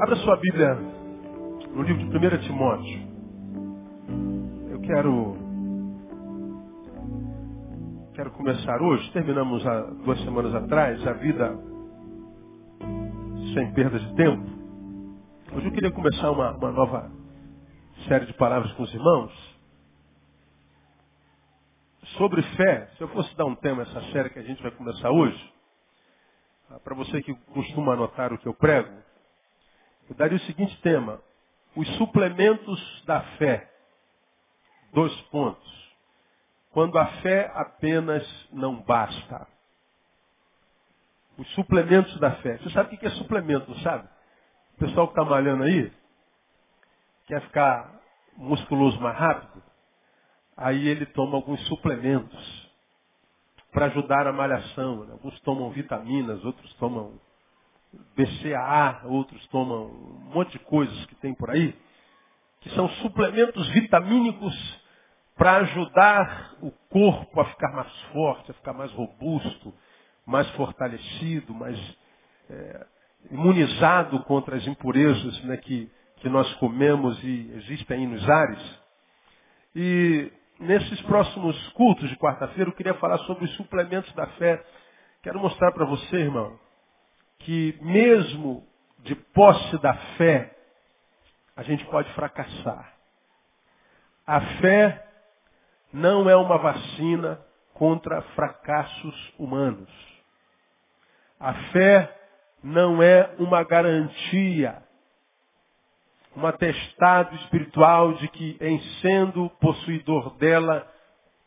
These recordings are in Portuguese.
Abra sua Bíblia no livro de 1 Timóteo. Eu quero quero começar hoje. Terminamos há duas semanas atrás a vida sem perda de tempo. Hoje eu queria começar uma, uma nova série de palavras com os irmãos sobre fé. Se eu fosse dar um tema a essa série que a gente vai começar hoje, para você que costuma anotar o que eu prego, eu daria o seguinte tema: os suplementos da fé. Dois pontos. Quando a fé apenas não basta. Os suplementos da fé. Você sabe o que é suplemento, não sabe? O pessoal que está malhando aí, quer ficar musculoso mais rápido, aí ele toma alguns suplementos para ajudar a malhação. Né? Alguns tomam vitaminas, outros tomam BCAA, outros tomam um monte de coisas que tem por aí, que são suplementos vitamínicos para ajudar o corpo a ficar mais forte, a ficar mais robusto, mais fortalecido, mais é, imunizado contra as impurezas né, que, que nós comemos e existem aí nos ares. E nesses próximos cultos de quarta-feira eu queria falar sobre os suplementos da fé. Quero mostrar para você, irmão, que mesmo de posse da fé, a gente pode fracassar. A fé não é uma vacina contra fracassos humanos. A fé não é uma garantia, um atestado espiritual de que, em sendo possuidor dela,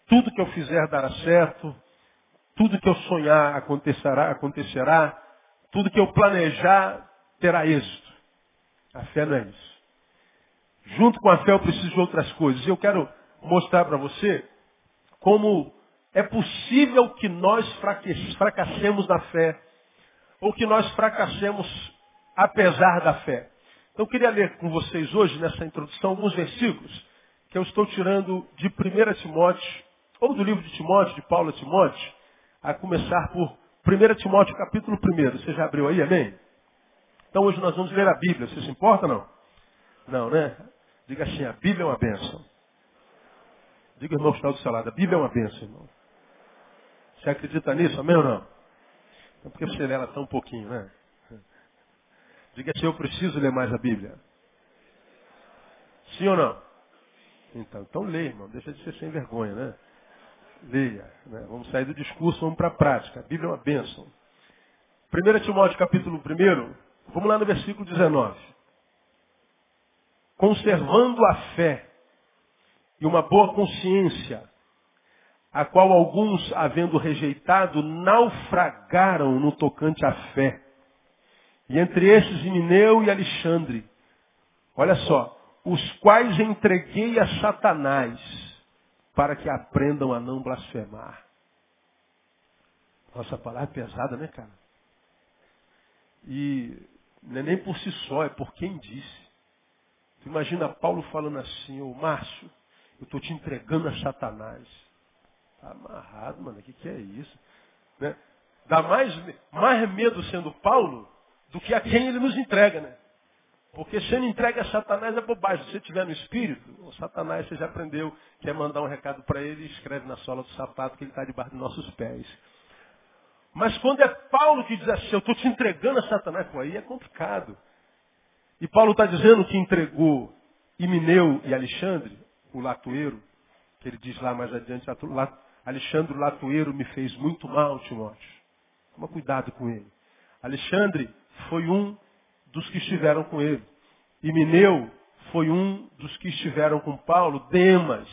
tudo que eu fizer dará certo, tudo que eu sonhar acontecerá, acontecerá, tudo que eu planejar terá êxito. A fé não é isso. Junto com a fé eu preciso de outras coisas. Eu quero mostrar para você como é possível que nós fracassemos na fé, ou que nós fracassemos apesar da fé. Então eu queria ler com vocês hoje, nessa introdução, alguns versículos que eu estou tirando de 1 Timóteo, ou do livro de Timóteo, de Paulo a Timóteo, a começar por 1 Timóteo capítulo 1. Você já abriu aí, amém? Então hoje nós vamos ler a Bíblia. Você se importa não? Não, né? Diga assim, a Bíblia é uma bênção. Diga irmão que está do seu lado, a Bíblia é uma bênção, irmão. Você acredita nisso, amém ou não? Então por que você lê ela tão pouquinho, né? Diga assim, eu preciso ler mais a Bíblia. Sim ou não? Então, então lê, irmão. Deixa de ser sem vergonha, né? Leia. Né? Vamos sair do discurso, vamos para a prática. A Bíblia é uma bênção. 1 Timóteo capítulo 1, vamos lá no versículo 19. Conservando a fé e uma boa consciência, a qual alguns, havendo rejeitado, naufragaram no tocante à fé. E entre estes, Mineu e Alexandre. Olha só, os quais entreguei a Satanás para que aprendam a não blasfemar. Nossa, palavra é pesada, né, cara? E não é nem por si só, é por quem disse. Tu imagina Paulo falando assim, ô Márcio, eu estou te entregando a Satanás. Tá amarrado, mano, o que, que é isso? Né? Dá mais, mais medo sendo Paulo do que a quem ele nos entrega, né? Porque sendo entregue a Satanás é bobagem. Se você estiver no espírito, o Satanás você já aprendeu, quer mandar um recado para ele, escreve na sola do sapato que ele está debaixo dos nossos pés. Mas quando é Paulo que diz assim, eu estou te entregando a Satanás, pô, aí é complicado. E Paulo está dizendo que entregou Imineu e Alexandre, o latoeiro, que ele diz lá mais adiante, Alexandre o latoeiro me fez muito mal, Timóteo. Toma cuidado com ele. Alexandre foi um dos que estiveram com ele. E Mineu foi um dos que estiveram com Paulo. Demas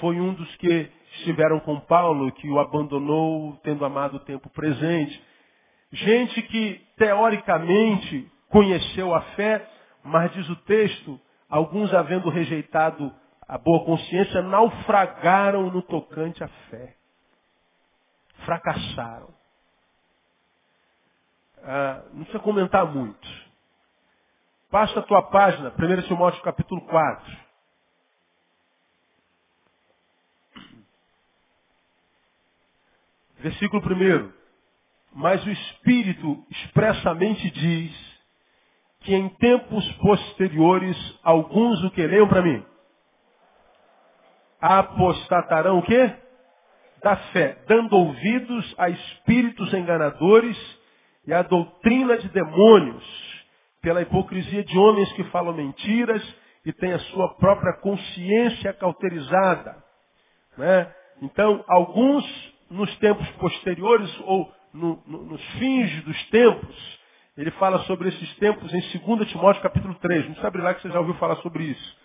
foi um dos que estiveram com Paulo, que o abandonou tendo amado o tempo presente. Gente que teoricamente conheceu a fé, mas diz o texto, alguns havendo rejeitado a boa consciência, naufragaram no tocante à fé. Fracassaram. Ah, não precisa comentar muito. Passa a tua página, 1 Timóteo capítulo 4. Versículo 1. Mas o Espírito expressamente diz que em tempos posteriores alguns o que leiam para mim apostatarão o quê? Da fé, dando ouvidos a espíritos enganadores e a doutrina de demônios, pela hipocrisia de homens que falam mentiras e têm a sua própria consciência cauterizada. Né? Então, alguns nos tempos posteriores ou no, no, nos fins dos tempos, ele fala sobre esses tempos em 2 Timóteo capítulo 3. Não sabe lá que você já ouviu falar sobre isso.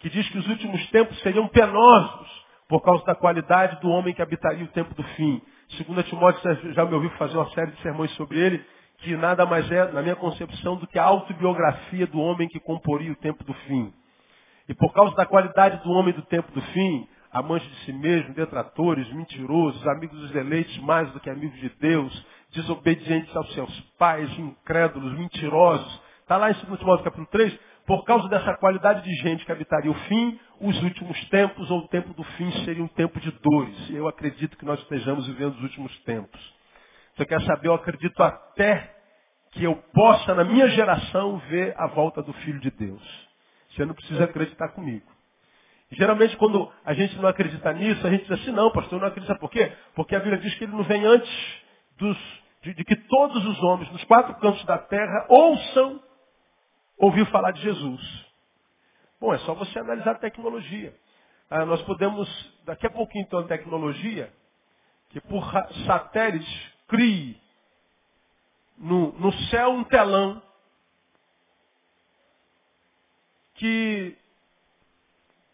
Que diz que os últimos tempos seriam penosos por causa da qualidade do homem que habitaria o tempo do fim. 2 Timóteo já me ouviu fazer uma série de sermões sobre ele, que nada mais é, na minha concepção, do que a autobiografia do homem que comporia o tempo do fim. E por causa da qualidade do homem do tempo do fim, amante de si mesmo, detratores, mentirosos, amigos dos eleitos mais do que amigos de Deus, desobedientes aos seus pais, incrédulos, mentirosos. Está lá em 2 Timóteo capítulo 3, por causa dessa qualidade de gente que habitaria o fim, os últimos tempos ou o tempo do fim seria um tempo de dores. Eu acredito que nós estejamos vivendo os últimos tempos. Você quer saber? Eu acredito até que eu possa, na minha geração, ver a volta do Filho de Deus. Você não precisa acreditar comigo. Geralmente, quando a gente não acredita nisso, a gente diz assim, não, pastor, não acredita por quê? Porque a Bíblia diz que ele não vem antes dos, de, de que todos os homens nos quatro cantos da terra ouçam ouvir falar de Jesus. Bom, é só você analisar a tecnologia. Ah, nós podemos, daqui a pouquinho, então, a tecnologia, que por satélite crie no, no céu um telão que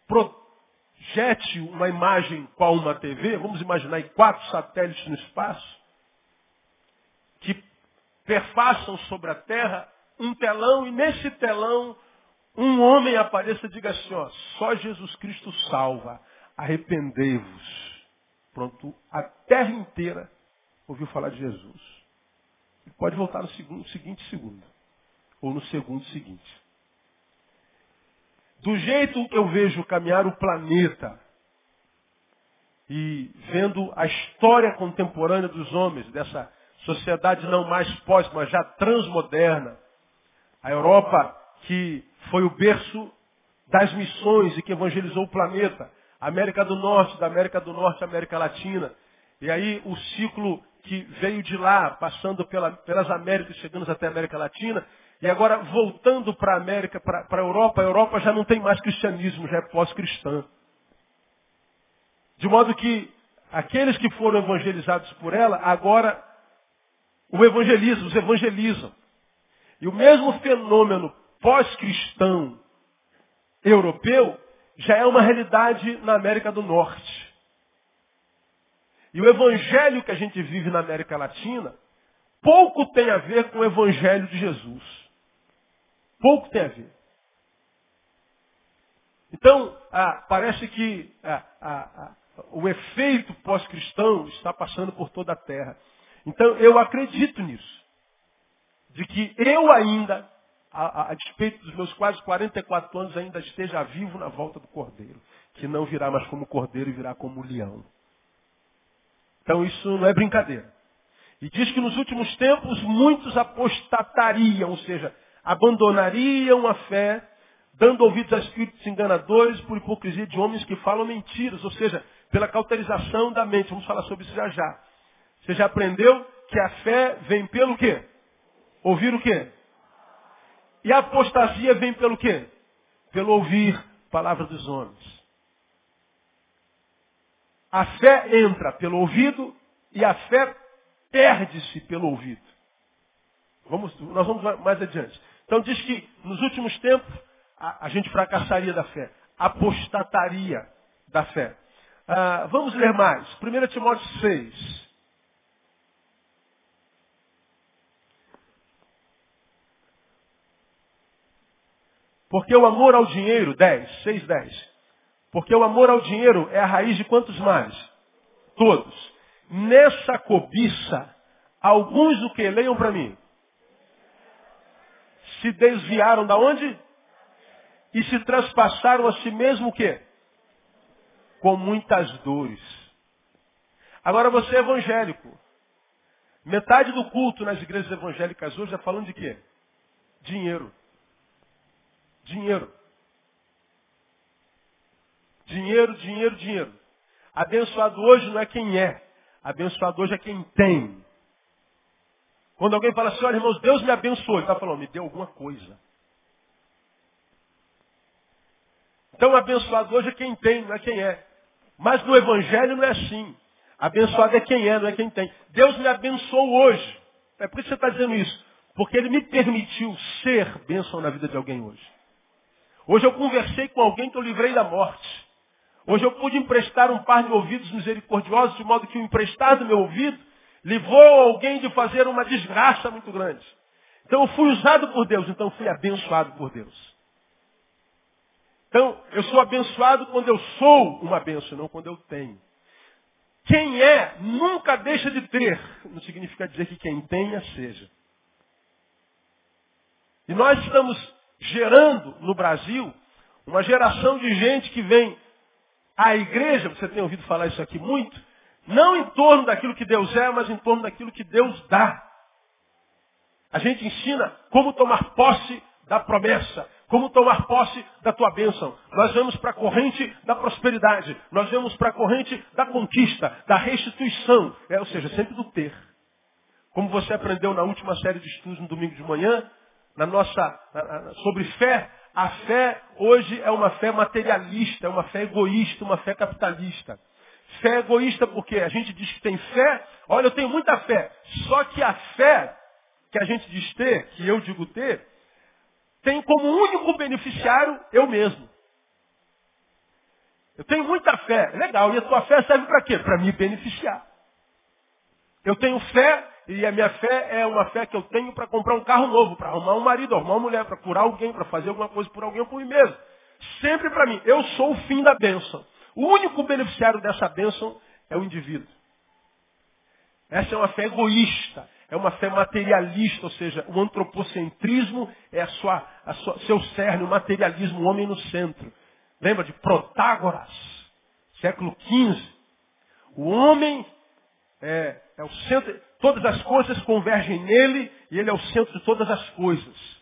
projete uma imagem qual uma TV, vamos imaginar aí quatro satélites no espaço, que perfaçam sobre a Terra um telão e nesse telão um homem apareça e diga assim, ó, só Jesus Cristo salva, arrependei-vos. Pronto, a terra inteira ouviu falar de Jesus. Ele pode voltar no segundo, seguinte segundo, ou no segundo seguinte. Do jeito que eu vejo caminhar o planeta, e vendo a história contemporânea dos homens, dessa sociedade não mais pós, mas já transmoderna, a Europa que foi o berço das missões e que evangelizou o planeta, América do Norte, da América do Norte à América Latina, e aí o ciclo que veio de lá, passando pela, pelas Américas, chegando até a América Latina, e agora voltando para a América, para a Europa, a Europa já não tem mais cristianismo, já é pós-cristã. De modo que aqueles que foram evangelizados por ela, agora o evangelizam, os evangelizam. E o mesmo fenômeno pós-cristão europeu já é uma realidade na América do Norte. E o evangelho que a gente vive na América Latina pouco tem a ver com o evangelho de Jesus. Pouco tem a ver. Então, ah, parece que ah, ah, o efeito pós-cristão está passando por toda a terra. Então, eu acredito nisso. De que eu ainda, a, a, despeito dos meus quase 44 anos, ainda esteja vivo na volta do cordeiro. Que não virá mais como cordeiro e virá como leão. Então, isso não é brincadeira. E diz que nos últimos tempos muitos apostatariam, ou seja, abandonariam a fé, dando ouvidos a espíritos enganadores por hipocrisia de homens que falam mentiras, ou seja, pela cauterização da mente. Vamos falar sobre isso já já. Você já aprendeu que a fé vem pelo quê? Ouvir o quê? E a apostasia vem pelo quê? Pelo ouvir a palavra dos homens. A fé entra pelo ouvido e a fé perde-se pelo ouvido. Vamos, nós vamos mais adiante. Então diz que nos últimos tempos a, a gente fracassaria da fé, apostataria da fé. Ah, vamos ler mais. 1 Timóteo 6. Porque o amor ao dinheiro, 10, 6, 10. Porque o amor ao dinheiro é a raiz de quantos mais? Todos. Nessa cobiça, alguns o que? Leiam para mim se desviaram da onde? E se transpassaram a si mesmo o quê? Com muitas dores. Agora você é evangélico. Metade do culto nas igrejas evangélicas hoje é falando de quê? Dinheiro. Dinheiro. Dinheiro, dinheiro, dinheiro. Abençoado hoje não é quem é. Abençoado hoje é quem tem. Quando alguém fala assim, olha irmãos, Deus me abençoou. Ele está falando, me deu alguma coisa. Então abençoado hoje é quem tem, não é quem é. Mas no Evangelho não é assim. Abençoado é quem é, não é quem tem. Deus me abençoou hoje. É por isso que você está dizendo isso. Porque Ele me permitiu ser bênção na vida de alguém hoje. Hoje eu conversei com alguém que eu livrei da morte. Hoje eu pude emprestar um par de ouvidos misericordiosos, de modo que o emprestar do meu ouvido livrou alguém de fazer uma desgraça muito grande. Então eu fui usado por Deus, então fui abençoado por Deus. Então, eu sou abençoado quando eu sou uma benção, não quando eu tenho. Quem é, nunca deixa de ter. Não significa dizer que quem tenha, seja. E nós estamos gerando no Brasil uma geração de gente que vem à igreja, você tem ouvido falar isso aqui muito, não em torno daquilo que Deus é, mas em torno daquilo que Deus dá. A gente ensina como tomar posse da promessa, como tomar posse da tua bênção. Nós vamos para a corrente da prosperidade, nós vamos para a corrente da conquista, da restituição, é, ou seja, sempre do ter. Como você aprendeu na última série de estudos no domingo de manhã, na nossa sobre fé, a fé hoje é uma fé materialista, é uma fé egoísta, uma fé capitalista. Fé egoísta porque a gente diz que tem fé, olha, eu tenho muita fé. Só que a fé que a gente diz ter, que eu digo ter, tem como único beneficiário eu mesmo. Eu tenho muita fé. Legal. E a tua fé serve para quê? Para me beneficiar. Eu tenho fé e a minha fé é uma fé que eu tenho para comprar um carro novo, para arrumar um marido, arrumar uma mulher, para curar alguém, para fazer alguma coisa por alguém ou por mim mesmo. Sempre para mim. Eu sou o fim da bênção. O único beneficiário dessa bênção é o indivíduo. Essa é uma fé egoísta é uma fé materialista, ou seja, o antropocentrismo é a sua, a sua, seu cerne, o materialismo, o homem no centro. Lembra de Protágoras, século XV? O homem é, é o centro, todas as coisas convergem nele e ele é o centro de todas as coisas.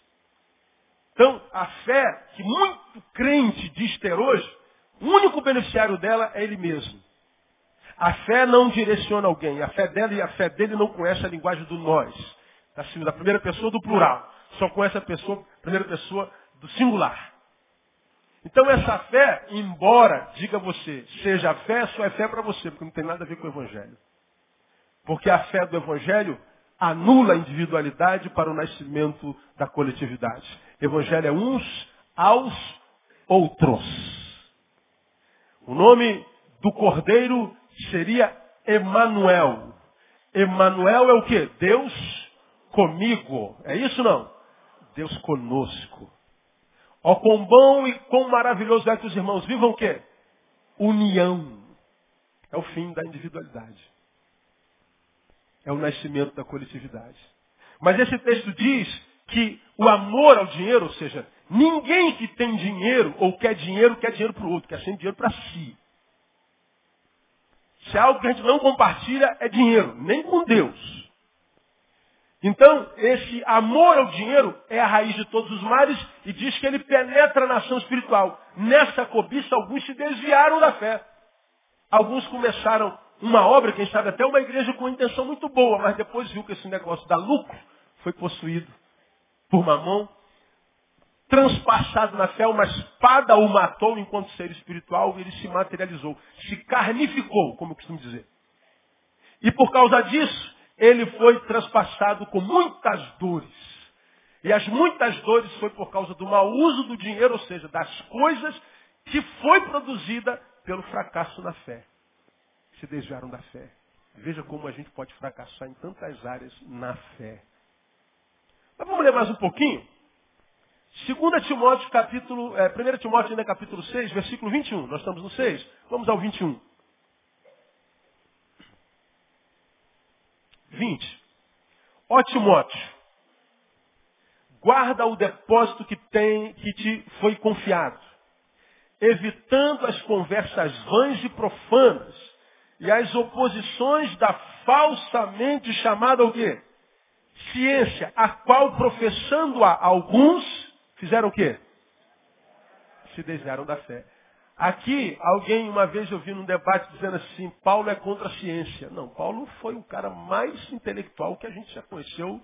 Então, a fé que muito crente diz ter hoje, o único beneficiário dela é ele mesmo. A fé não direciona alguém. A fé dela e a fé dele não conhece a linguagem do nós. Da primeira pessoa do plural. Só conhece a pessoa, primeira pessoa do singular. Então essa fé, embora, diga você, seja fé, só é fé para você, porque não tem nada a ver com o Evangelho. Porque a fé do Evangelho anula a individualidade para o nascimento da coletividade. Evangelho é uns aos outros. O nome do Cordeiro seria Emanuel. Emanuel é o que? Deus comigo. É isso não? Deus conosco. Ó quão bom e quão maravilhoso é que os irmãos vivam o quê? União. É o fim da individualidade. É o nascimento da coletividade. Mas esse texto diz que o amor ao dinheiro, ou seja, ninguém que tem dinheiro ou quer dinheiro, quer dinheiro para o outro, quer sempre dinheiro para si. Se é algo que a gente não compartilha, é dinheiro, nem com Deus. Então, esse amor ao dinheiro é a raiz de todos os males e diz que ele penetra na ação espiritual. Nessa cobiça, alguns se desviaram da fé. Alguns começaram uma obra, quem sabe até uma igreja com intenção muito boa, mas depois viu que esse negócio dá lucro, foi possuído por mamão transpassado na fé, uma espada o matou enquanto ser espiritual ele se materializou, se carnificou, como eu costumo dizer. E por causa disso, ele foi transpassado com muitas dores. E as muitas dores foi por causa do mau uso do dinheiro, ou seja, das coisas que foi produzida pelo fracasso na fé. Se desviaram da fé. Veja como a gente pode fracassar em tantas áreas na fé. Mas vamos ler mais um pouquinho? 2 Timóteo, capítulo, é, 1 Timóteo ainda capítulo 6, versículo 21. Nós estamos no 6, vamos ao 21. 20. Ó Timóteo, guarda o depósito que tem, que te foi confiado, evitando as conversas vãs e profanas e as oposições da falsamente chamada o quê? Ciência, a qual professando a alguns Fizeram o quê? se desviaram da fé. Aqui, alguém uma vez eu vi num debate dizendo assim, Paulo é contra a ciência. Não, Paulo foi o cara mais intelectual que a gente já conheceu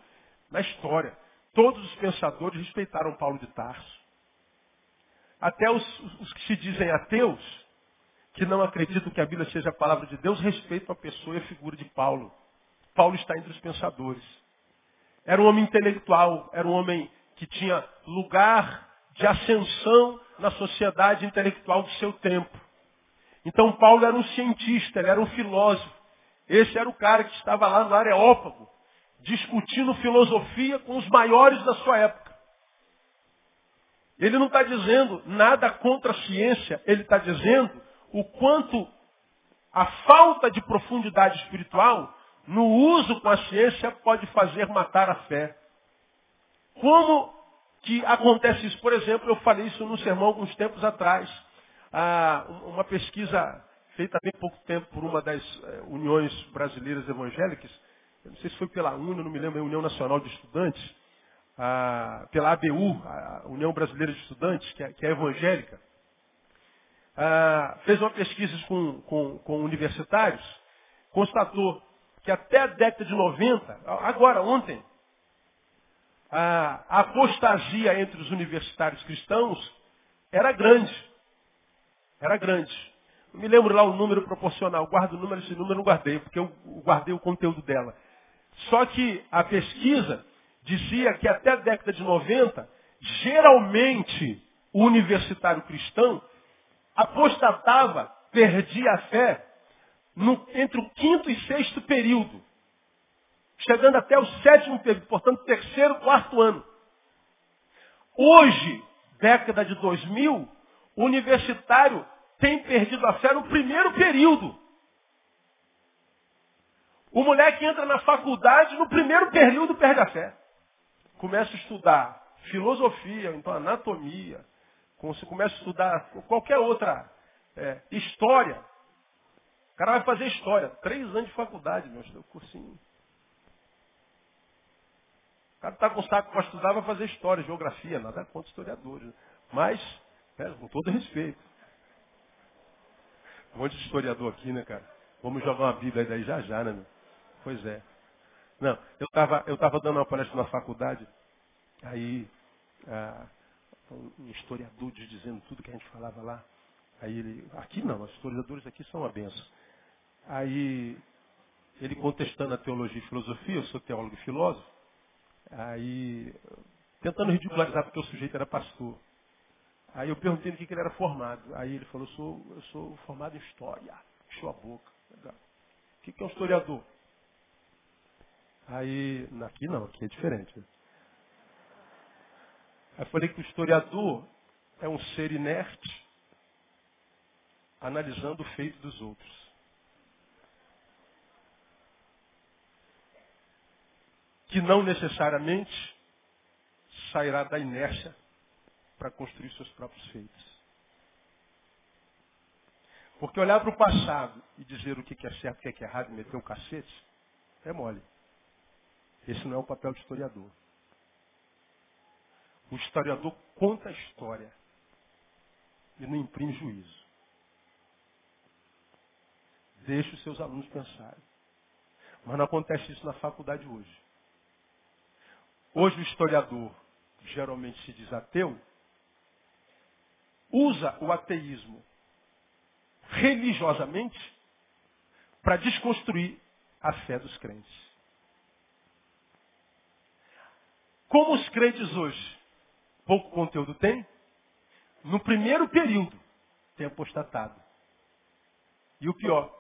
na história. Todos os pensadores respeitaram Paulo de Tarso. Até os, os que se dizem ateus, que não acreditam que a Bíblia seja a palavra de Deus, respeitam a pessoa e a figura de Paulo. Paulo está entre os pensadores. Era um homem intelectual, era um homem que tinha lugar de ascensão na sociedade intelectual do seu tempo. Então Paulo era um cientista, ele era um filósofo. Esse era o cara que estava lá no Areópago, discutindo filosofia com os maiores da sua época. Ele não está dizendo nada contra a ciência, ele está dizendo o quanto a falta de profundidade espiritual no uso com a ciência pode fazer matar a fé. Como que acontece isso. Por exemplo, eu falei isso num sermão alguns tempos atrás. Ah, uma pesquisa feita há bem pouco tempo por uma das eh, uniões brasileiras evangélicas, eu não sei se foi pela UNA, não me lembro, a União Nacional de Estudantes, ah, pela ABU, a União Brasileira de Estudantes, que é, que é evangélica, ah, fez uma pesquisa com, com, com universitários, constatou que até a década de 90, agora, ontem, a apostasia entre os universitários cristãos era grande. Era grande. Não me lembro lá o número proporcional. Guardo o número, esse número eu não guardei, porque eu guardei o conteúdo dela. Só que a pesquisa dizia que até a década de 90, geralmente o universitário cristão apostatava, perdia a fé no, entre o quinto e sexto período chegando até o sétimo período, portanto, terceiro, quarto ano. Hoje, década de 2000, o universitário tem perdido a fé no primeiro período. O moleque entra na faculdade, no primeiro período perde a fé. Começa a estudar filosofia, então anatomia, você começa a estudar qualquer outra é, história. O cara vai fazer história. Três anos de faculdade, meu, cursinho. O cara está com saco para estudar, vai fazer história, geografia, nada contra historiadores. Né? Mas, né, com todo respeito. Um monte de historiador aqui, né, cara? Vamos jogar uma Bíblia daí já já, né, meu? Pois é. Não, eu estava eu tava dando uma palestra na faculdade, aí ah, um historiador dizendo tudo que a gente falava lá. Aí ele, aqui não, os historiadores aqui são uma benção. Aí ele contestando a teologia e filosofia, eu sou teólogo e filósofo, Aí, tentando ridicularizar porque o sujeito era pastor. Aí eu perguntei no que, que ele era formado. Aí ele falou, sou, eu sou formado em história. Encheu a boca. O que, que é um historiador? Aí, aqui não, aqui é diferente. Eu falei que o historiador é um ser inerte, analisando o feito dos outros. que não necessariamente sairá da inércia para construir seus próprios feitos. Porque olhar para o passado e dizer o que é certo o que é errado e meter o cacete, é mole. Esse não é o papel de historiador. O historiador conta a história e não imprime juízo. Deixa os seus alunos pensarem. Mas não acontece isso na faculdade hoje. Hoje o historiador, geralmente se diz ateu, usa o ateísmo religiosamente para desconstruir a fé dos crentes. Como os crentes hoje pouco conteúdo têm, no primeiro período tem apostatado. E o pior,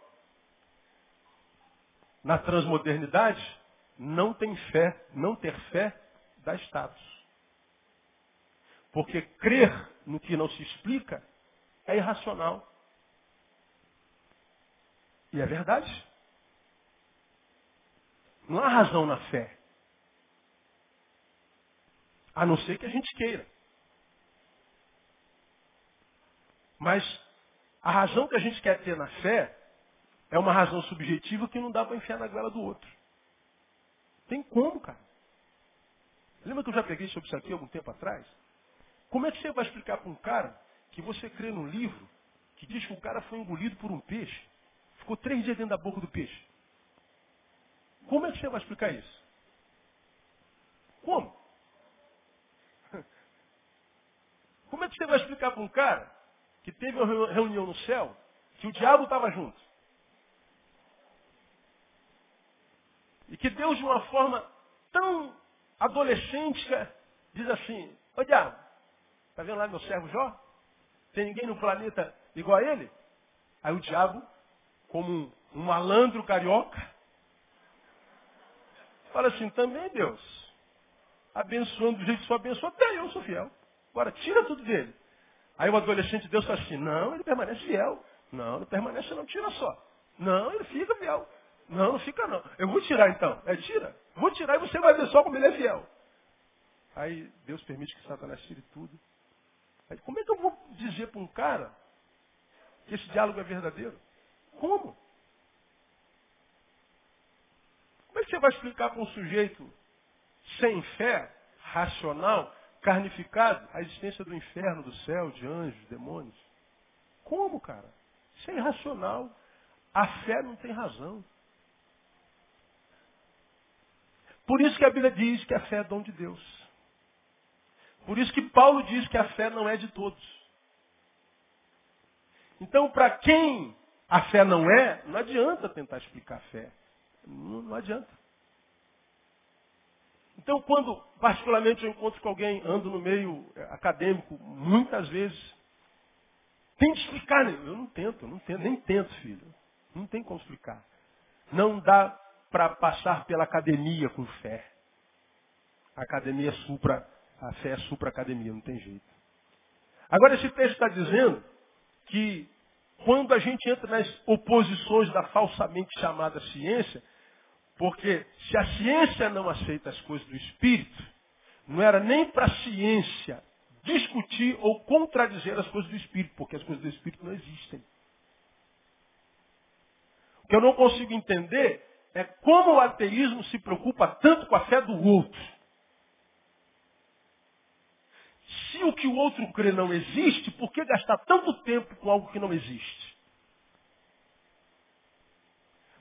na transmodernidade, não tem fé, não ter fé dá status. Porque crer no que não se explica é irracional. E é verdade. Não há razão na fé. A não ser que a gente queira. Mas a razão que a gente quer ter na fé é uma razão subjetiva que não dá para enfiar na goela do outro. Tem como, cara. Lembra que eu já peguei sobre isso aqui algum tempo atrás? Como é que você vai explicar para um cara que você crê num livro que diz que o cara foi engolido por um peixe. Ficou três dias dentro da boca do peixe. Como é que você vai explicar isso? Como? Como é que você vai explicar para um cara que teve uma reunião no céu que o diabo estava junto? E que Deus, de uma forma tão adolescente, diz assim, ô diabo, tá vendo lá meu servo Jó? Tem ninguém no planeta igual a ele? Aí o diabo, como um, um malandro carioca, fala assim, também Deus, abençoando do jeito que só abençoa, até eu sou fiel. Agora, tira tudo dele. Aí o adolescente de Deus fala assim, não, ele permanece fiel. Não, não permanece não, tira só. Não, ele fica fiel. Não, não fica não. Eu vou tirar então. É, tira. Vou tirar e você vai ver só como ele é fiel. Aí Deus permite que Satanás tire tudo. Aí, como é que eu vou dizer para um cara que esse diálogo é verdadeiro? Como? Como é que você vai explicar para um sujeito sem fé, racional, carnificado, a existência do inferno, do céu, de anjos, demônios? Como, cara? Isso é irracional. A fé não tem razão. Por isso que a Bíblia diz que a fé é dom de Deus. Por isso que Paulo diz que a fé não é de todos. Então, para quem a fé não é, não adianta tentar explicar a fé. Não, não adianta. Então, quando particularmente eu encontro com alguém, ando no meio eh, acadêmico, muitas vezes, tem que explicar. Né? Eu não tento, não tento, nem tento, filho. Não tem como explicar. Não dá para passar pela academia com fé. A academia supra, a fé é supra-academia, não tem jeito. Agora esse texto está dizendo que quando a gente entra nas oposições da falsamente chamada ciência, porque se a ciência não aceita as coisas do Espírito, não era nem para a ciência discutir ou contradizer as coisas do Espírito, porque as coisas do Espírito não existem. O que eu não consigo entender é como o ateísmo se preocupa tanto com a fé do outro. Se o que o outro crê não existe, por que gastar tanto tempo com algo que não existe?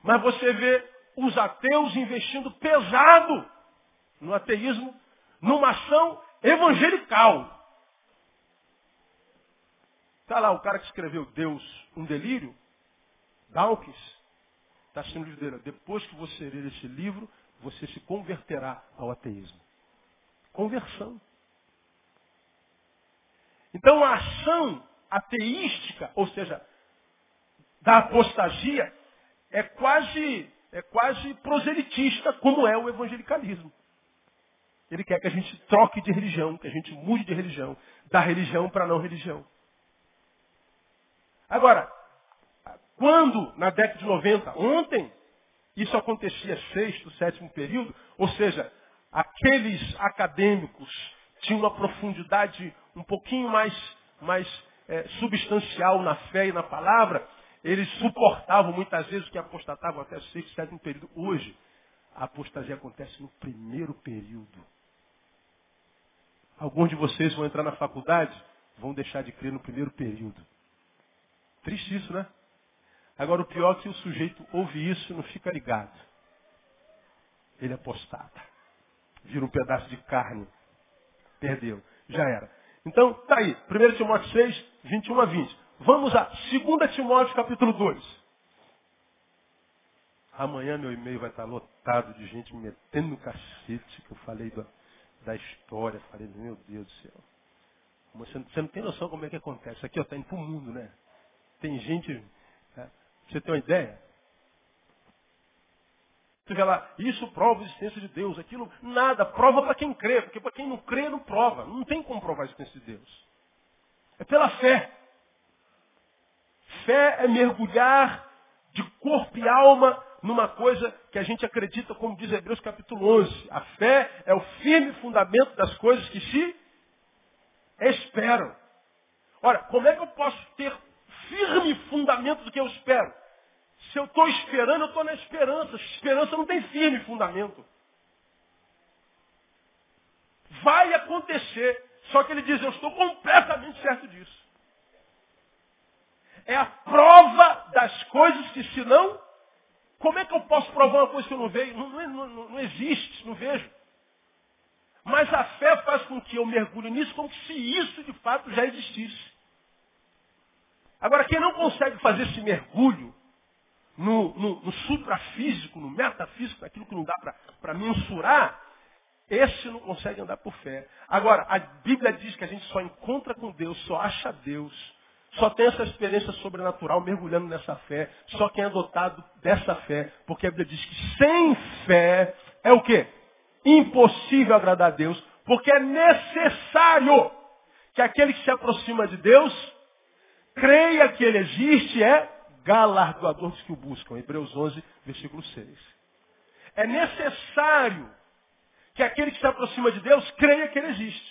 Mas você vê os ateus investindo pesado no ateísmo, numa ação evangelical. Está lá o cara que escreveu Deus, um delírio, Dawkins, Está sendo livro dele. Depois que você ler esse livro, você se converterá ao ateísmo. Conversão. Então a ação ateística, ou seja, da apostasia, é quase, é quase proselitista, como é o evangelicalismo. Ele quer que a gente troque de religião, que a gente mude de religião, da religião para não religião. Agora, quando, na década de 90, ontem, isso acontecia sexto, sétimo período, ou seja, aqueles acadêmicos tinham uma profundidade um pouquinho mais, mais é, substancial na fé e na palavra, eles suportavam muitas vezes o que apostatavam até sexto, sétimo período. Hoje, a apostasia acontece no primeiro período. Alguns de vocês vão entrar na faculdade, vão deixar de crer no primeiro período. Triste isso, né? Agora, o pior é que o sujeito ouve isso e não fica ligado. Ele apostata. Vira um pedaço de carne. Perdeu. Já era. Então, tá aí. 1 Timóteo 6, 21 a 20. Vamos a 2 Timóteo capítulo 2. Amanhã meu e-mail vai estar lotado de gente me metendo no cacete que eu falei da, da história. Falei, meu Deus do céu. Você, você não tem noção como é que acontece. Isso aqui está indo para o mundo, né? Tem gente você tem uma ideia? Você vê lá, isso prova a existência de Deus, aquilo, nada, prova para quem crê, porque para quem não crê, não prova. Não tem como provar a existência de Deus. É pela fé. Fé é mergulhar de corpo e alma numa coisa que a gente acredita, como diz Hebreus capítulo 11. A fé é o firme fundamento das coisas que se esperam. Ora, como é que eu posso ter firme fundamento do que eu espero? Se eu estou esperando, eu estou na esperança. Esperança não tem firme fundamento. Vai acontecer. Só que ele diz, eu estou completamente certo disso. É a prova das coisas que se não, como é que eu posso provar uma coisa que eu não vejo? Não, não, não, não existe, não vejo. Mas a fé faz com que eu mergulhe nisso como se isso de fato já existisse. Agora, quem não consegue fazer esse mergulho no, no, no suprafísico, no metafísico, aquilo que não dá para mensurar, esse não consegue andar por fé. Agora, a Bíblia diz que a gente só encontra com Deus, só acha Deus, só tem essa experiência sobrenatural mergulhando nessa fé, só quem é dotado dessa fé, porque a Bíblia diz que sem fé é o quê? Impossível agradar a Deus, porque é necessário que aquele que se aproxima de Deus creia que ele existe é galardoador dos que o buscam. Hebreus 11, versículo 6. É necessário que aquele que se aproxima de Deus creia que ele existe.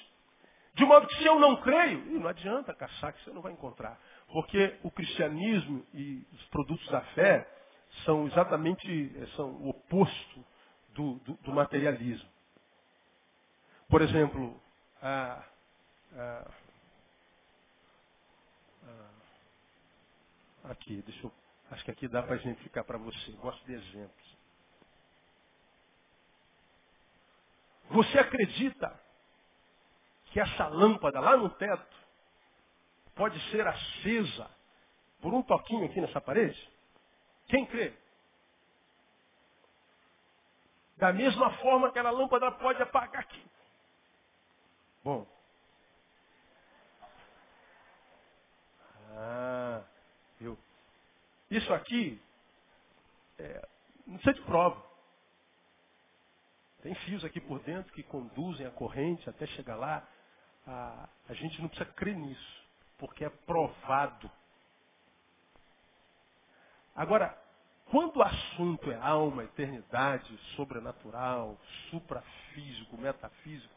De modo que se eu não creio, não adianta caçar que você não vai encontrar. Porque o cristianismo e os produtos da fé são exatamente eh, são o oposto do, do, do materialismo. Por exemplo, a, a, a, aqui, deixa eu, acho que aqui dá para exemplificar para você. Gosto de exemplos. Você acredita que essa lâmpada lá no teto pode ser acesa por um toquinho aqui nessa parede? Quem crê? Da mesma forma que aquela lâmpada pode apagar aqui. Bom. Ah, eu. Isso aqui é, não precisa de prova. Tem fios aqui por dentro que conduzem a corrente até chegar lá. A, a gente não precisa crer nisso, porque é provado. Agora, quando o assunto é alma, eternidade, sobrenatural, suprafísico, metafísico,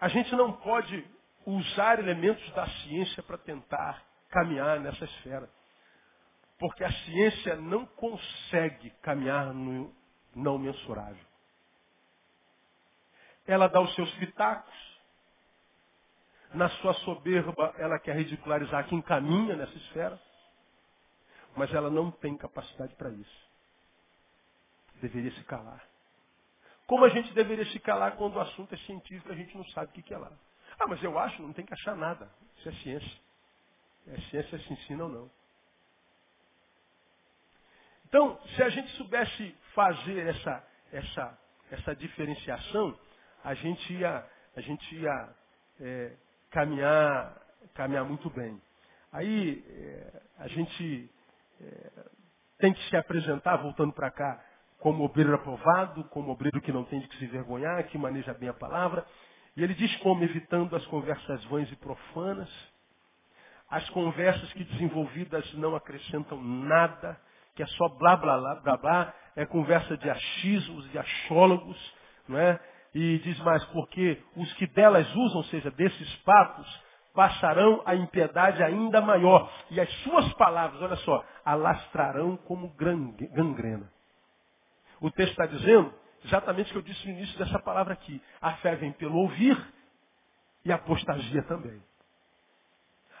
a gente não pode usar elementos da ciência para tentar caminhar nessa esfera. Porque a ciência não consegue caminhar no, não mensurável. Ela dá os seus pitacos. Na sua soberba, ela quer ridicularizar quem caminha nessa esfera. Mas ela não tem capacidade para isso. Deveria se calar. Como a gente deveria se calar quando o assunto é científico, a gente não sabe o que é lá. Ah, mas eu acho, não tem que achar nada. Isso é ciência. É ciência se ensina ou não. Então, se a gente soubesse fazer essa, essa, essa diferenciação, a gente ia, a gente ia é, caminhar, caminhar muito bem. Aí é, a gente é, tem que se apresentar, voltando para cá, como obreiro aprovado, como obreiro que não tem de que se vergonhar, que maneja bem a palavra. E ele diz como, evitando as conversas vãs e profanas, as conversas que desenvolvidas não acrescentam nada, que é só blá blá blá blá blá, é conversa de achismos, de achólogos, não é? E diz mais, porque os que delas usam, ou seja, desses papos, passarão a impiedade ainda maior. E as suas palavras, olha só, alastrarão como gangrena. O texto está dizendo exatamente o que eu disse no início dessa palavra aqui. A fé vem pelo ouvir e a apostasia também.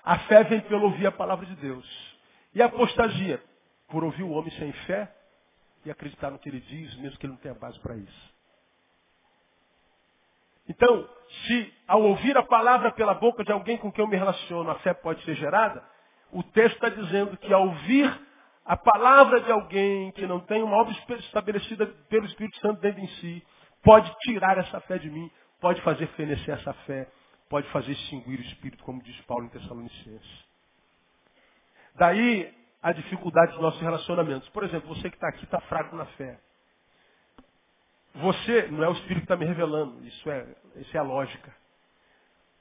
A fé vem pelo ouvir a palavra de Deus. E a apostasia por ouvir o homem sem fé e acreditar no que ele diz, mesmo que ele não tenha base para isso. Então, se ao ouvir a palavra pela boca de alguém com quem eu me relaciono, a fé pode ser gerada, o texto está dizendo que ao ouvir a palavra de alguém que não tem uma obra estabelecida pelo Espírito Santo dentro em si, pode tirar essa fé de mim, pode fazer fenecer essa fé, pode fazer extinguir o Espírito, como diz Paulo em Tessalonicenses. Daí a dificuldade dos nossos relacionamentos. Por exemplo, você que está aqui está fraco na fé. Você não é o Espírito que está me revelando. Isso é, isso é a lógica.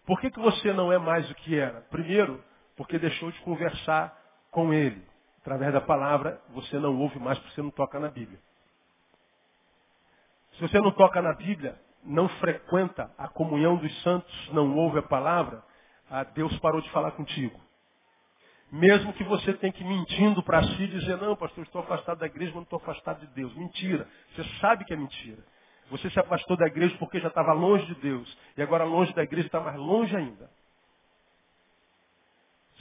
Por que, que você não é mais o que era? Primeiro, porque deixou de conversar com Ele. Através da palavra, você não ouve mais porque você não toca na Bíblia. Se você não toca na Bíblia, não frequenta a comunhão dos santos, não ouve a palavra, ah, Deus parou de falar contigo. Mesmo que você tenha que mentindo para si dizer, não, pastor, estou afastado da igreja, mas não estou afastado de Deus. Mentira. Você sabe que é mentira. Você se afastou da igreja porque já estava longe de Deus. E agora longe da igreja está mais longe ainda.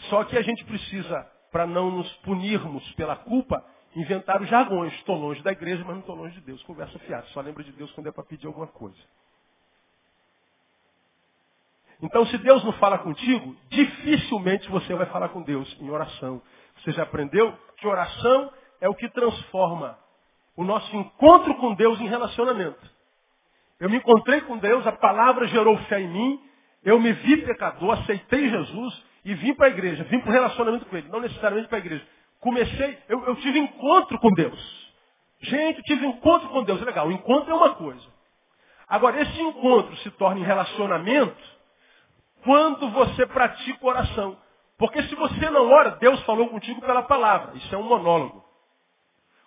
Só que a gente precisa, para não nos punirmos pela culpa, inventar os jargões. Estou longe da igreja, mas não estou longe de Deus. Conversa fiada. Só lembra de Deus quando é para pedir alguma coisa. Então, se Deus não fala contigo, dificilmente você vai falar com Deus em oração. Você já aprendeu que oração é o que transforma o nosso encontro com Deus em relacionamento. Eu me encontrei com Deus, a palavra gerou fé em mim, eu me vi pecador, aceitei Jesus e vim para a igreja, vim para o relacionamento com Ele, não necessariamente para a igreja. Comecei, eu, eu tive encontro com Deus. Gente, eu tive encontro com Deus. Legal, o encontro é uma coisa. Agora, esse encontro se torna em relacionamento quando você pratica oração. Porque se você não ora, Deus falou contigo pela palavra. Isso é um monólogo.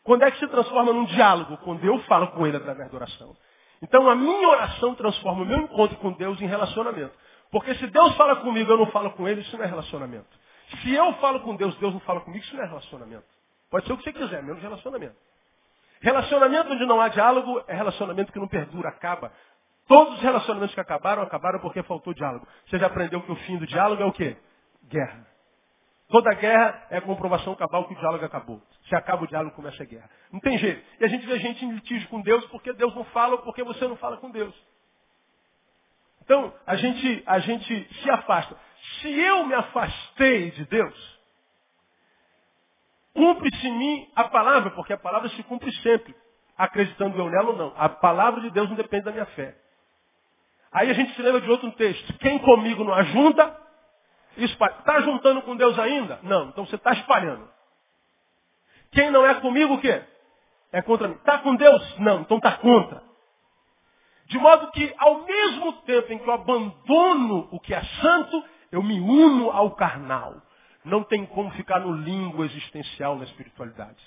Quando é que se transforma num diálogo? Quando eu falo com ele através da oração. Então a minha oração transforma o meu encontro com Deus em relacionamento. Porque se Deus fala comigo eu não falo com ele, isso não é relacionamento. Se eu falo com Deus, Deus não fala comigo, isso não é relacionamento. Pode ser o que você quiser, menos relacionamento. Relacionamento onde não há diálogo é relacionamento que não perdura, acaba. Todos os relacionamentos que acabaram, acabaram porque faltou diálogo. Você já aprendeu que o fim do diálogo é o quê? Guerra. Toda guerra é comprovação cabal que o diálogo acabou. Se acaba o diálogo, começa a guerra. Não tem jeito. E a gente vê gente em litígio com Deus porque Deus não fala ou porque você não fala com Deus. Então, a gente, a gente se afasta. Se eu me afastei de Deus, cumpre-se em mim a palavra, porque a palavra se cumpre sempre, acreditando eu nela ou não. A palavra de Deus não depende da minha fé. Aí a gente se lembra de outro texto. Quem comigo não ajunta, espalha. Está juntando com Deus ainda? Não. Então você está espalhando. Quem não é comigo, o quê? É contra mim. Está com Deus? Não. Então está contra. De modo que, ao mesmo tempo em que eu abandono o que é santo, eu me uno ao carnal. Não tem como ficar no limbo existencial na espiritualidade.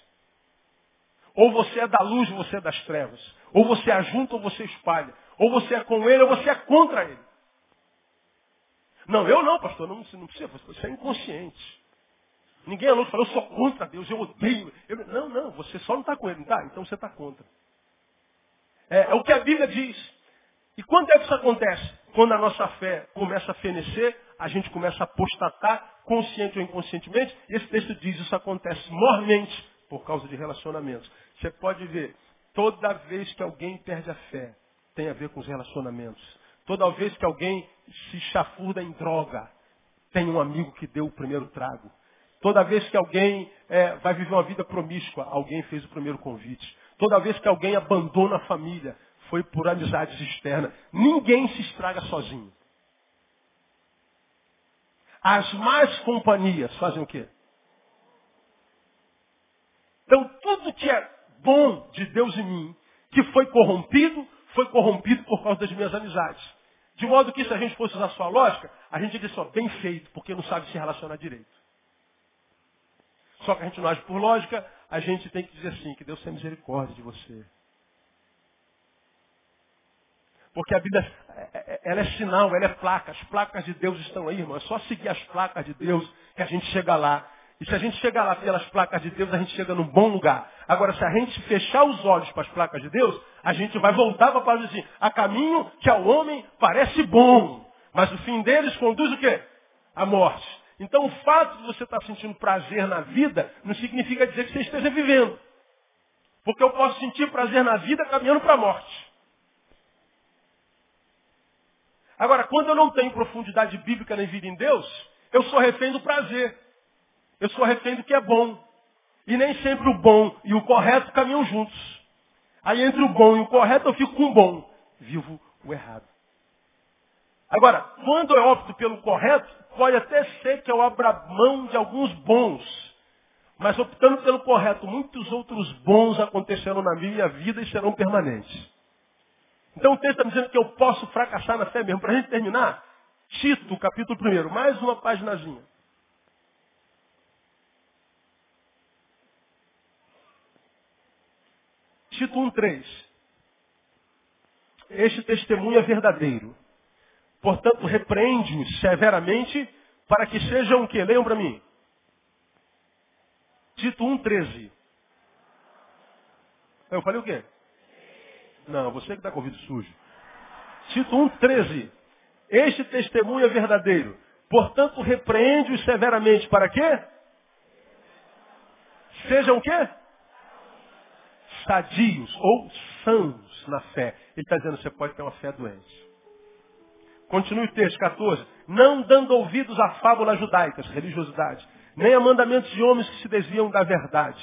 Ou você é da luz ou você é das trevas. Ou você ajunta ou você espalha. Ou você é com ele ou você é contra ele. Não, eu não, pastor, não, não precisa, é inconsciente. Ninguém é louco, falou, eu sou contra Deus, eu odeio. Eu, não, não, você só não está com ele, está? Então você está contra. É, é o que a Bíblia diz. E quando é que isso acontece? Quando a nossa fé começa a fenecer, a gente começa a apostatar, consciente ou inconscientemente, e esse texto diz, isso acontece mormente por causa de relacionamentos. Você pode ver, toda vez que alguém perde a fé, tem a ver com os relacionamentos. Toda vez que alguém se chafurda em droga, tem um amigo que deu o primeiro trago. Toda vez que alguém é, vai viver uma vida promíscua, alguém fez o primeiro convite. Toda vez que alguém abandona a família, foi por amizades externas. Ninguém se estraga sozinho. As más companhias fazem o quê? Então, tudo que é bom de Deus em mim, que foi corrompido, foi corrompido por causa das minhas amizades. De modo que, se a gente fosse usar sua lógica, a gente diria só, bem feito, porque não sabe se relacionar direito. Só que a gente não age por lógica, a gente tem que dizer assim, que Deus tenha misericórdia de você. Porque a Bíblia, é, é, ela é sinal, ela é placa. As placas de Deus estão aí, irmão. É só seguir as placas de Deus que a gente chega lá. E se a gente chegar lá pelas placas de Deus, a gente chega num bom lugar. Agora, se a gente fechar os olhos para as placas de Deus, a gente vai voltar para a palavra assim, a caminho que ao homem parece bom, mas o fim deles conduz o quê? A morte. Então o fato de você estar sentindo prazer na vida não significa dizer que você esteja vivendo. Porque eu posso sentir prazer na vida caminhando para a morte. Agora, quando eu não tenho profundidade bíblica na vida em Deus, eu sou refém do prazer. Eu sou refém do que é bom. E nem sempre o bom e o correto caminham juntos. Aí entre o bom e o correto eu fico com o bom. Vivo o errado. Agora, quando eu opto pelo correto, pode até ser que eu abra mão de alguns bons. Mas optando pelo correto, muitos outros bons acontecerão na minha vida e serão permanentes. Então o texto está dizendo que eu posso fracassar na fé mesmo. Para a gente terminar, Tito, capítulo 1, mais uma paginazinha. Tito 1,3. Este testemunho é verdadeiro. Portanto, repreende-os severamente para que sejam o que? Leiam para mim. Tito 1,13. Eu falei o quê? Não, você que está com o ouvido sujo. Tito 1,13. Este testemunho é verdadeiro. Portanto, repreende-os severamente. Para quê? Sejam o quê? Sadios ou sãos na fé. Ele está dizendo, você pode ter uma fé doente. Continue o texto 14. Não dando ouvidos a fábulas judaicas, religiosidade, nem a mandamentos de homens que se desviam da verdade.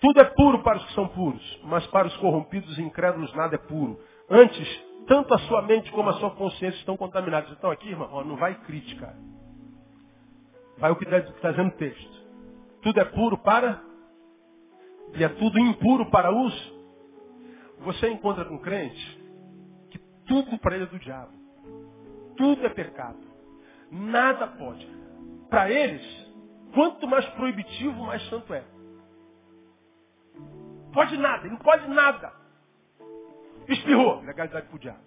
Tudo é puro para os que são puros, mas para os corrompidos e incrédulos nada é puro. Antes, tanto a sua mente como a sua consciência estão contaminados. Então aqui, irmão, ó, não vai crítica. Vai o que está dizendo o texto. Tudo é puro para e é tudo impuro para os. Você encontra com crente que tudo para ele é do diabo. Tudo é pecado. Nada pode. Para eles, quanto mais proibitivo, mais santo é. Pode nada, não pode nada. Espirrou, legalidade para o diabo.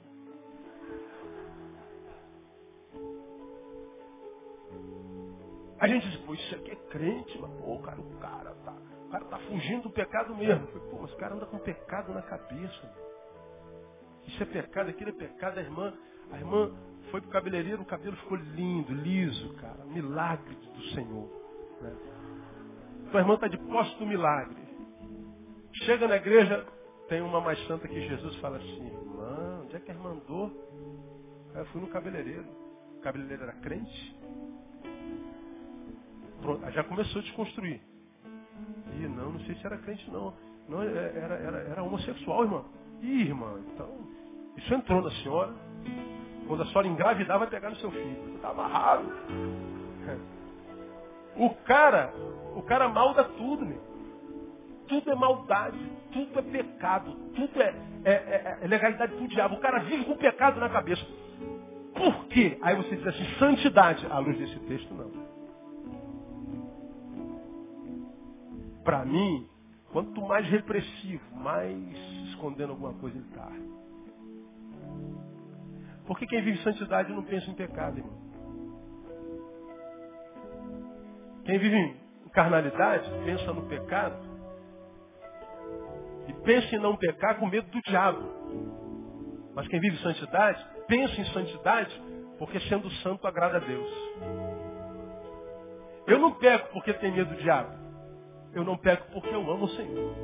A gente diz, pô, isso aqui é crente, mas pô, cara, o cara tá, o cara tá fugindo do pecado mesmo. Falei, pô, o cara anda com pecado na cabeça. Isso é pecado, aquilo é pecado. A irmã, a irmã foi pro cabeleireiro, o cabelo ficou lindo, liso, cara. Milagre do Senhor. Né? Tua irmã está de posse do milagre. Chega na igreja, tem uma mais santa que Jesus fala assim, irmã, onde é que a irmã andou? Aí eu fui no cabeleireiro. O cabeleireiro era crente. Pronto, já começou a desconstruir. E não, não sei se era crente não. Não, é, era, era, era homossexual, irmão. Ih, irmã, então, isso entrou na senhora. Quando a senhora engravidar, vai pegar no seu filho. Está amarrado. O cara, o cara malda tudo, meu. Tudo é maldade, tudo é pecado, tudo é, é, é, é legalidade do diabo. O cara vive com pecado na cabeça. Por quê? Aí você diz assim, santidade. À luz desse texto, não. Para mim, quanto mais repressivo, mais escondendo alguma coisa ele está. Porque quem vive santidade não pensa em pecado, irmão. Quem vive em carnalidade pensa no pecado e pensa em não pecar com medo do diabo. Mas quem vive santidade pensa em santidade porque sendo santo agrada a Deus. Eu não peco porque tenho medo do diabo. Eu não peco porque eu amo o Senhor.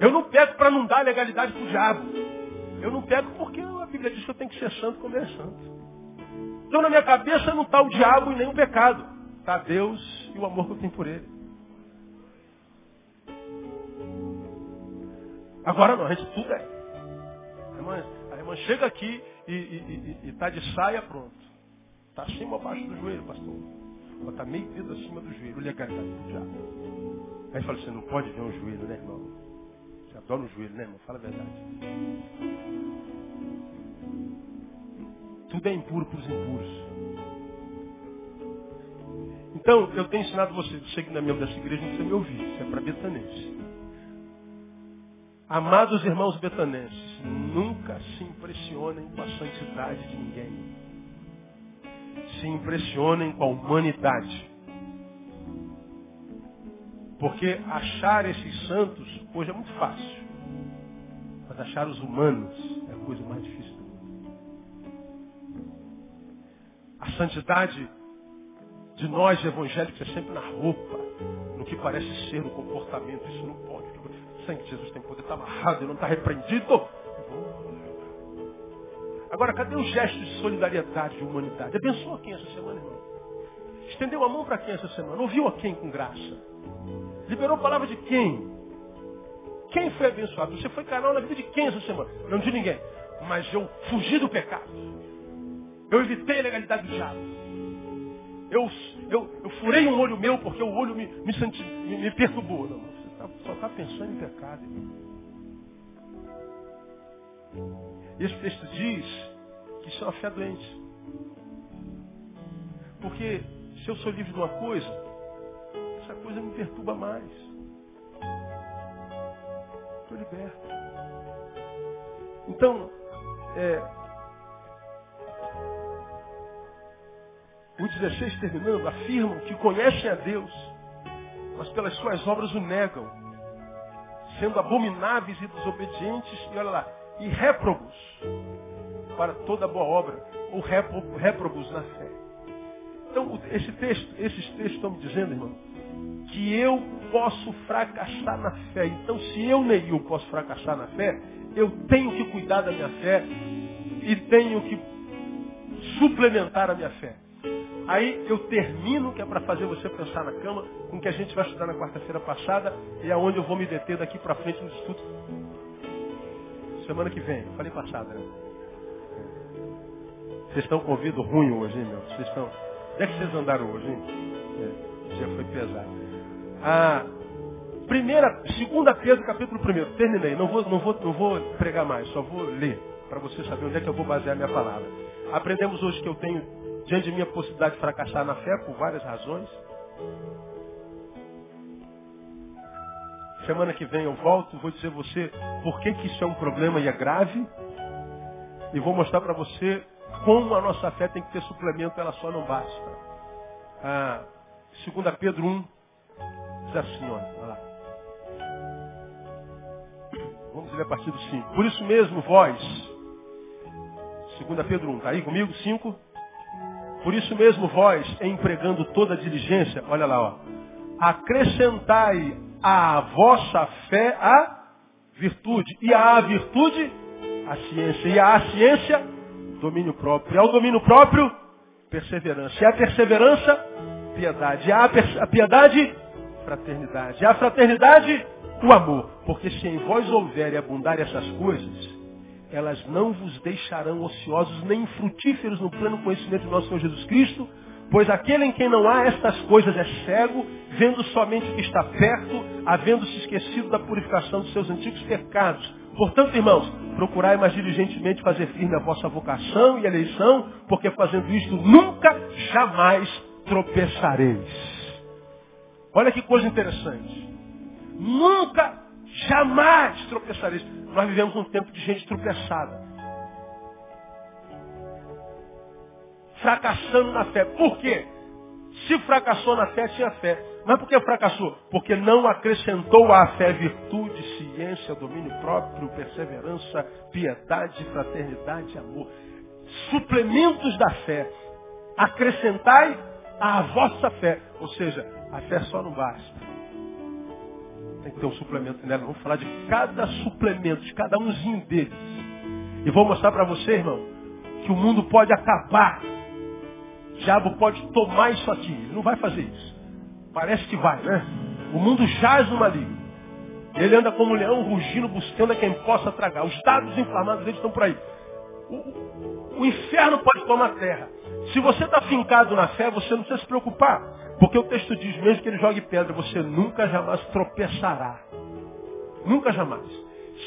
Eu não peco para não dar legalidade para o diabo. Eu não pego porque a Bíblia diz que eu tenho que ser santo como é santo. Então na minha cabeça não está o diabo e nem o pecado. Está Deus e o amor que eu tenho por ele. Agora não, a gente tudo é. A irmã, a irmã chega aqui e está de saia pronto. Está acima ou abaixo do joelho, pastor. Está meio dedo acima do joelho, legalidade do diabo. Aí fala assim, não pode ver um joelho, né, irmão? Você adora o joelho, né, irmão? Fala a verdade. Tudo é impuro para os impuros. Então, eu tenho ensinado você, você que não é membro dessa igreja, não precisa me ouvir. Isso é para betanenses. Amados irmãos betanenses, nunca se impressionem com a santidade de ninguém. Se impressionem com a humanidade. Porque achar esses santos hoje é muito fácil. Mas achar os humanos é a coisa mais difícil. A santidade de nós evangélicos é sempre na roupa, no que parece ser o comportamento. Isso não pode. O sangue de Jesus tem poder, está amarrado, ele não está repreendido. Agora, cadê o gesto de solidariedade, de humanidade? Abençoa quem essa semana, irmão? Estendeu a mão para quem essa semana? Ouviu a quem com graça? Liberou a palavra de quem? Quem foi abençoado? Você foi canal na vida de quem essa semana? Não de ninguém. Mas eu fugi do pecado. Eu evitei a legalidade do diabo. Eu, eu, eu furei um olho meu porque o olho me, me, senti, me, me perturbou. Não, você tá, só está pensando em pecado. Irmão. Esse texto diz isso é uma fé doente. Porque se eu sou livre de uma coisa, essa coisa me perturba mais. Estou liberto. Então, é, o 16 terminando, afirmam que conhecem a Deus, mas pelas suas obras o negam, sendo abomináveis e desobedientes, e olha lá, e réprobos para toda boa obra. ou réprobos na fé. Então, esse texto, esses textos estão me dizendo, irmão, que eu posso fracassar na fé. Então, se eu, Neil, posso fracassar na fé, eu tenho que cuidar da minha fé e tenho que suplementar a minha fé. Aí eu termino, que é para fazer você pensar na cama, com o que a gente vai estudar na quarta-feira passada, e é onde eu vou me deter daqui para frente no estudo. Semana que vem, eu falei passada, né? Vocês estão com ouvido ruim hoje, hein, meu? Vocês estão. Onde é que vocês andaram hoje, hein? É, dia foi pesado. A primeira, segunda Pedro, capítulo 1. Terminei. Não vou, não, vou, não vou pregar mais, só vou ler, para você saber onde é que eu vou basear minha palavra. Aprendemos hoje que eu tenho diante de mim a possibilidade de fracassar na fé por várias razões. Semana que vem eu volto, vou dizer você por que, que isso é um problema e é grave. E vou mostrar para você como a nossa fé tem que ter suplemento, ela só não basta. Ah, 2 Pedro 1 diz assim, olha, lá. Vamos ler a partir do 5. Por isso mesmo, vós, 2 Pedro 1, está aí comigo? 5. Por isso mesmo, vós, empregando toda a diligência, olha lá, ó, acrescentai à vossa fé a virtude, e à virtude a ciência, e à ciência domínio próprio, e ao domínio próprio perseverança, e à perseverança piedade, e à piedade fraternidade, e à fraternidade o amor, porque se em vós houver abundar essas coisas, elas não vos deixarão ociosos nem frutíferos no pleno conhecimento de nosso Senhor Jesus Cristo, pois aquele em quem não há estas coisas é cego, vendo somente o que está perto, havendo-se esquecido da purificação dos seus antigos pecados. Portanto, irmãos, procurai mais diligentemente fazer firme a vossa vocação e eleição, porque fazendo isto nunca, jamais tropeçareis. Olha que coisa interessante. Nunca, jamais tropeçareis. Nós vivemos um tempo de gente tropeçada. Fracassando na fé. Por quê? Se fracassou na fé, tinha fé. Mas por que fracassou? Porque não acrescentou à fé virtude, ciência, domínio próprio, perseverança, piedade, fraternidade, amor. Suplementos da fé. Acrescentai à vossa fé. Ou seja, a fé só não basta tem que ter um suplemento nela. Vamos falar de cada suplemento, de cada umzinho deles. E vou mostrar para você, irmão, que o mundo pode acabar. O diabo pode tomar isso aqui. Ele não vai fazer isso. Parece que vai, né? O mundo jaz no maligno. Ele anda como um leão rugindo, buscando a quem possa tragar. Os dados inflamados deles estão por aí. O, o inferno pode tomar terra. Se você está fincado na fé, você não precisa se preocupar. Porque o texto diz, mesmo que ele jogue pedra, você nunca jamais tropeçará. Nunca jamais.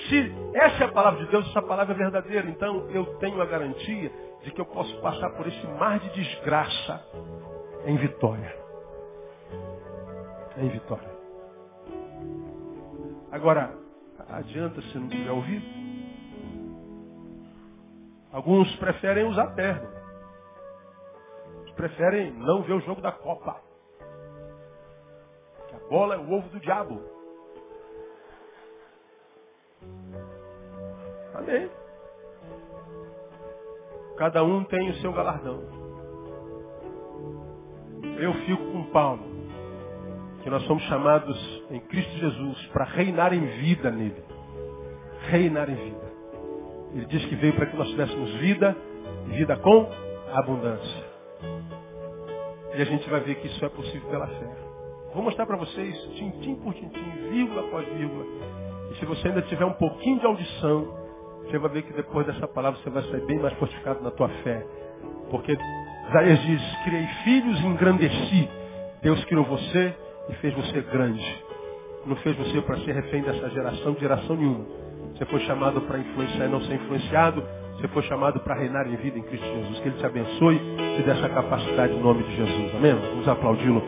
Se essa é a palavra de Deus, essa palavra é verdadeira, então eu tenho a garantia de que eu posso passar por esse mar de desgraça em vitória. Em vitória. Agora, adianta se não tiver ouvido? Alguns preferem usar terno. Preferem não ver o jogo da Copa bola é o ovo do diabo. Amém. Cada um tem o seu galardão. Eu fico com Paulo, que nós somos chamados em Cristo Jesus para reinar em vida nele. Reinar em vida. Ele diz que veio para que nós tivéssemos vida vida com abundância. E a gente vai ver que isso é possível pela fé. Vou mostrar para vocês, tintim por tintim, vírgula após vírgula. E se você ainda tiver um pouquinho de audição, você vai ver que depois dessa palavra você vai sair bem mais fortificado na tua fé. Porque Isaías diz, criei filhos e engrandeci. Deus criou você e fez você grande. Não fez você para ser refém dessa geração, de geração nenhuma. Você foi chamado para influenciar e não ser influenciado. Você foi chamado para reinar em vida em Cristo Jesus. Que Ele te abençoe e dê essa capacidade em nome de Jesus. Amém? Vamos aplaudi-lo.